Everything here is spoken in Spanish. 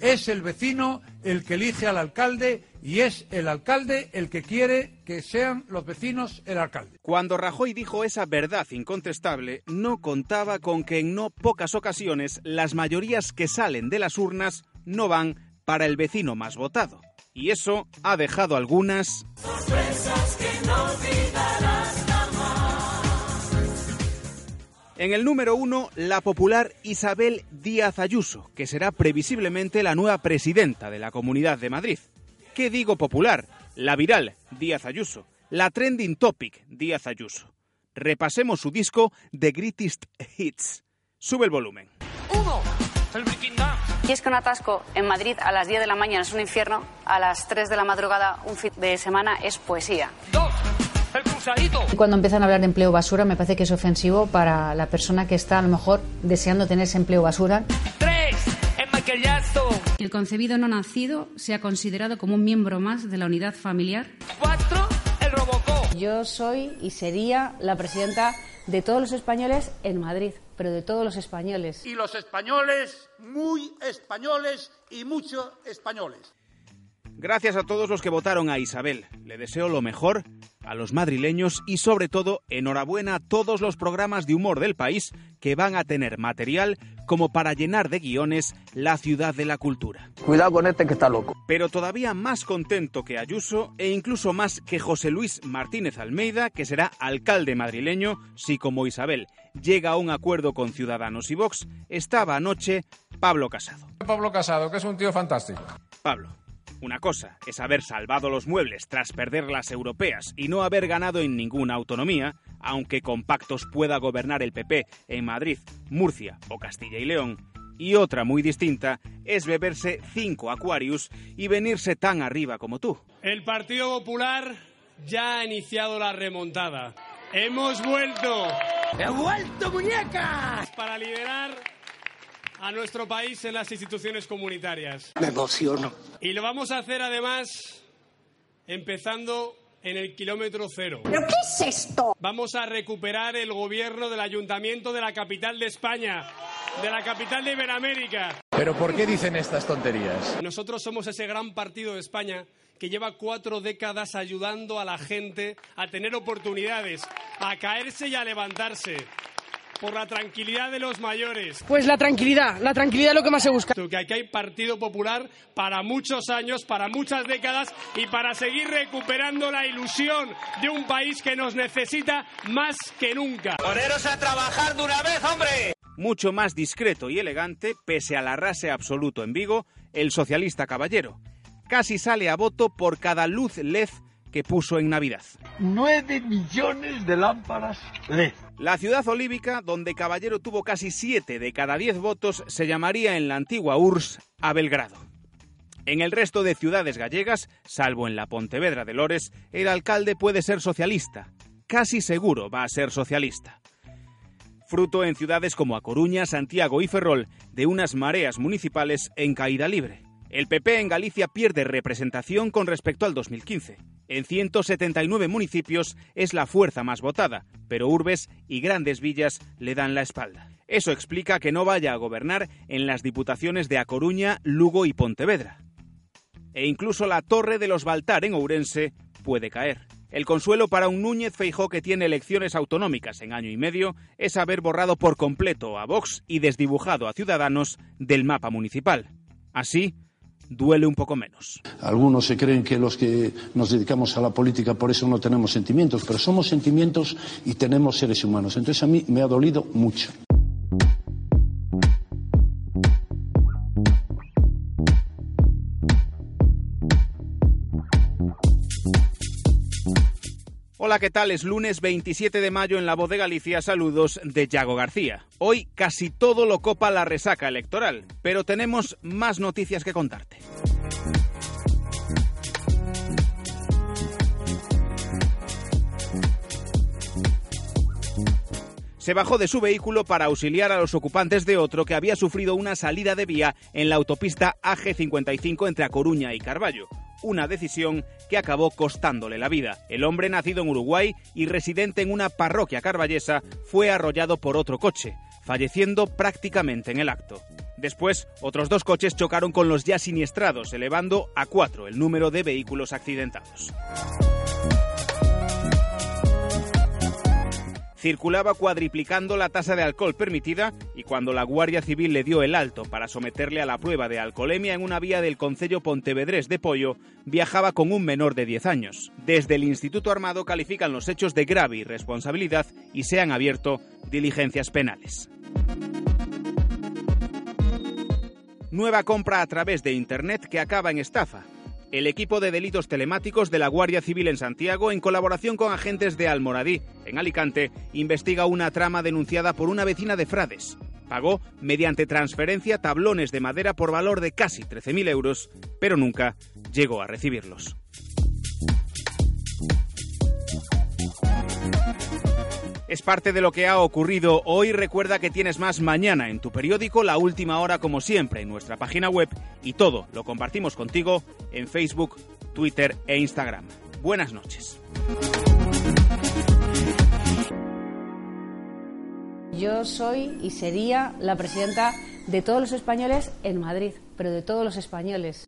Es el vecino el que elige al alcalde y es el alcalde el que quiere que sean los vecinos el alcalde. Cuando Rajoy dijo esa verdad incontestable, no contaba con que en no pocas ocasiones las mayorías que salen de las urnas no van para el vecino más votado. Y eso ha dejado algunas... En el número uno, la popular Isabel Díaz Ayuso, que será previsiblemente la nueva presidenta de la Comunidad de Madrid. ¿Qué digo popular? La viral, Díaz Ayuso. La trending topic, Díaz Ayuso. Repasemos su disco The Greatest Hits. Sube el volumen. Uno, el Y es que un atasco en Madrid a las 10 de la mañana es un infierno, a las 3 de la madrugada un fin de semana es poesía. Dos. Cuando empiezan a hablar de empleo basura, me parece que es ofensivo para la persona que está a lo mejor deseando tener ese empleo basura. Tres, el maquillazo. Que el concebido no nacido sea considerado como un miembro más de la unidad familiar. Cuatro, el robocó. Yo soy y sería la presidenta de todos los españoles en Madrid, pero de todos los españoles. Y los españoles, muy españoles y muchos españoles. Gracias a todos los que votaron a Isabel. Le deseo lo mejor a los madrileños y sobre todo enhorabuena a todos los programas de humor del país que van a tener material como para llenar de guiones la ciudad de la cultura. Cuidado con este que está loco. Pero todavía más contento que Ayuso e incluso más que José Luis Martínez Almeida, que será alcalde madrileño si como Isabel llega a un acuerdo con Ciudadanos y Vox, estaba anoche Pablo Casado. Pablo Casado, que es un tío fantástico. Pablo, una cosa es haber salvado los muebles tras perder las europeas y no haber ganado en ninguna autonomía, aunque con pactos pueda gobernar el PP en Madrid, Murcia o Castilla y León. Y otra muy distinta es beberse cinco Aquarius y venirse tan arriba como tú. El Partido Popular ya ha iniciado la remontada. Hemos vuelto. ¡He vuelto, muñeca! Para liderar a nuestro país en las instituciones comunitarias. Me emociono. Y lo vamos a hacer además empezando en el kilómetro cero. ¿Pero qué es esto? Vamos a recuperar el gobierno del ayuntamiento de la capital de España, de la capital de Iberoamérica. ¿Pero por qué dicen estas tonterías? Nosotros somos ese gran partido de España que lleva cuatro décadas ayudando a la gente a tener oportunidades, a caerse y a levantarse por la tranquilidad de los mayores. Pues la tranquilidad, la tranquilidad es lo que más se busca. Que aquí hay Partido Popular para muchos años, para muchas décadas y para seguir recuperando la ilusión de un país que nos necesita más que nunca. ¡Poneros a trabajar de una vez, hombre! Mucho más discreto y elegante, pese al arrase absoluto en Vigo, el socialista caballero. Casi sale a voto por cada luz LED que puso en Navidad. 9 millones de lámparas LED. La ciudad olívica, donde Caballero tuvo casi 7 de cada 10 votos, se llamaría en la antigua URSS a Belgrado. En el resto de ciudades gallegas, salvo en la Pontevedra de Lores, el alcalde puede ser socialista. Casi seguro va a ser socialista. Fruto en ciudades como A Coruña, Santiago y Ferrol de unas mareas municipales en caída libre. El PP en Galicia pierde representación con respecto al 2015. En 179 municipios es la fuerza más votada, pero urbes y grandes villas le dan la espalda. Eso explica que no vaya a gobernar en las diputaciones de A Coruña, Lugo y Pontevedra. E incluso la Torre de los Baltar en Ourense puede caer. El consuelo para un Núñez Feijó que tiene elecciones autonómicas en año y medio es haber borrado por completo a Vox y desdibujado a Ciudadanos del mapa municipal. Así, duele un poco menos. Algunos se creen que los que nos dedicamos a la política por eso no tenemos sentimientos, pero somos sentimientos y tenemos seres humanos. Entonces a mí me ha dolido mucho. Hola, ¿qué tal? Es lunes 27 de mayo en La Voz de Galicia. Saludos de Yago García. Hoy casi todo lo copa la resaca electoral, pero tenemos más noticias que contarte. se bajó de su vehículo para auxiliar a los ocupantes de otro que había sufrido una salida de vía en la autopista AG55 entre A Coruña y Carballo. Una decisión que acabó costándole la vida. El hombre, nacido en Uruguay y residente en una parroquia carballesa, fue arrollado por otro coche, falleciendo prácticamente en el acto. Después, otros dos coches chocaron con los ya siniestrados, elevando a cuatro el número de vehículos accidentados. Circulaba cuadriplicando la tasa de alcohol permitida y cuando la Guardia Civil le dio el alto para someterle a la prueba de alcoholemia en una vía del Concello Pontevedrés de Pollo, viajaba con un menor de 10 años. Desde el Instituto Armado califican los hechos de grave irresponsabilidad y se han abierto diligencias penales. Nueva compra a través de Internet que acaba en estafa. El equipo de delitos telemáticos de la Guardia Civil en Santiago, en colaboración con agentes de Almoradí, en Alicante, investiga una trama denunciada por una vecina de Frades. Pagó, mediante transferencia, tablones de madera por valor de casi 13.000 euros, pero nunca llegó a recibirlos. Es parte de lo que ha ocurrido hoy. Recuerda que tienes más mañana en tu periódico, la última hora como siempre en nuestra página web y todo lo compartimos contigo en Facebook, Twitter e Instagram. Buenas noches. Yo soy y sería la presidenta de todos los españoles en Madrid, pero de todos los españoles.